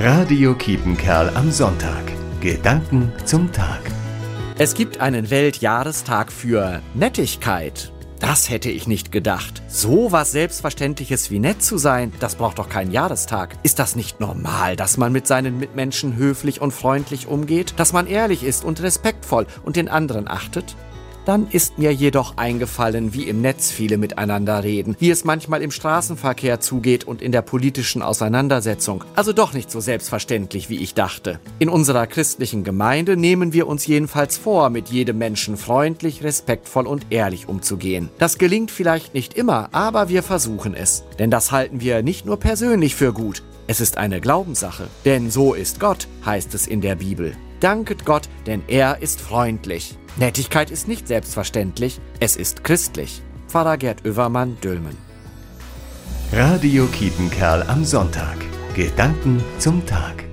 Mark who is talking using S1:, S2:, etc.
S1: Radio Kiepenkerl am Sonntag. Gedanken zum Tag.
S2: Es gibt einen Weltjahrestag für Nettigkeit. Das hätte ich nicht gedacht. So was Selbstverständliches wie nett zu sein, das braucht doch keinen Jahrestag. Ist das nicht normal, dass man mit seinen Mitmenschen höflich und freundlich umgeht, dass man ehrlich ist und respektvoll und den anderen achtet? Dann ist mir jedoch eingefallen, wie im Netz viele miteinander reden, wie es manchmal im Straßenverkehr zugeht und in der politischen Auseinandersetzung. Also doch nicht so selbstverständlich, wie ich dachte. In unserer christlichen Gemeinde nehmen wir uns jedenfalls vor, mit jedem Menschen freundlich, respektvoll und ehrlich umzugehen. Das gelingt vielleicht nicht immer, aber wir versuchen es. Denn das halten wir nicht nur persönlich für gut, es ist eine Glaubenssache. Denn so ist Gott, heißt es in der Bibel. Danket Gott, denn er ist freundlich. Nettigkeit ist nicht selbstverständlich, es ist christlich. Pfarrer Gerd Oevermann, Dülmen.
S1: Radio Kiepenkerl am Sonntag. Gedanken zum Tag.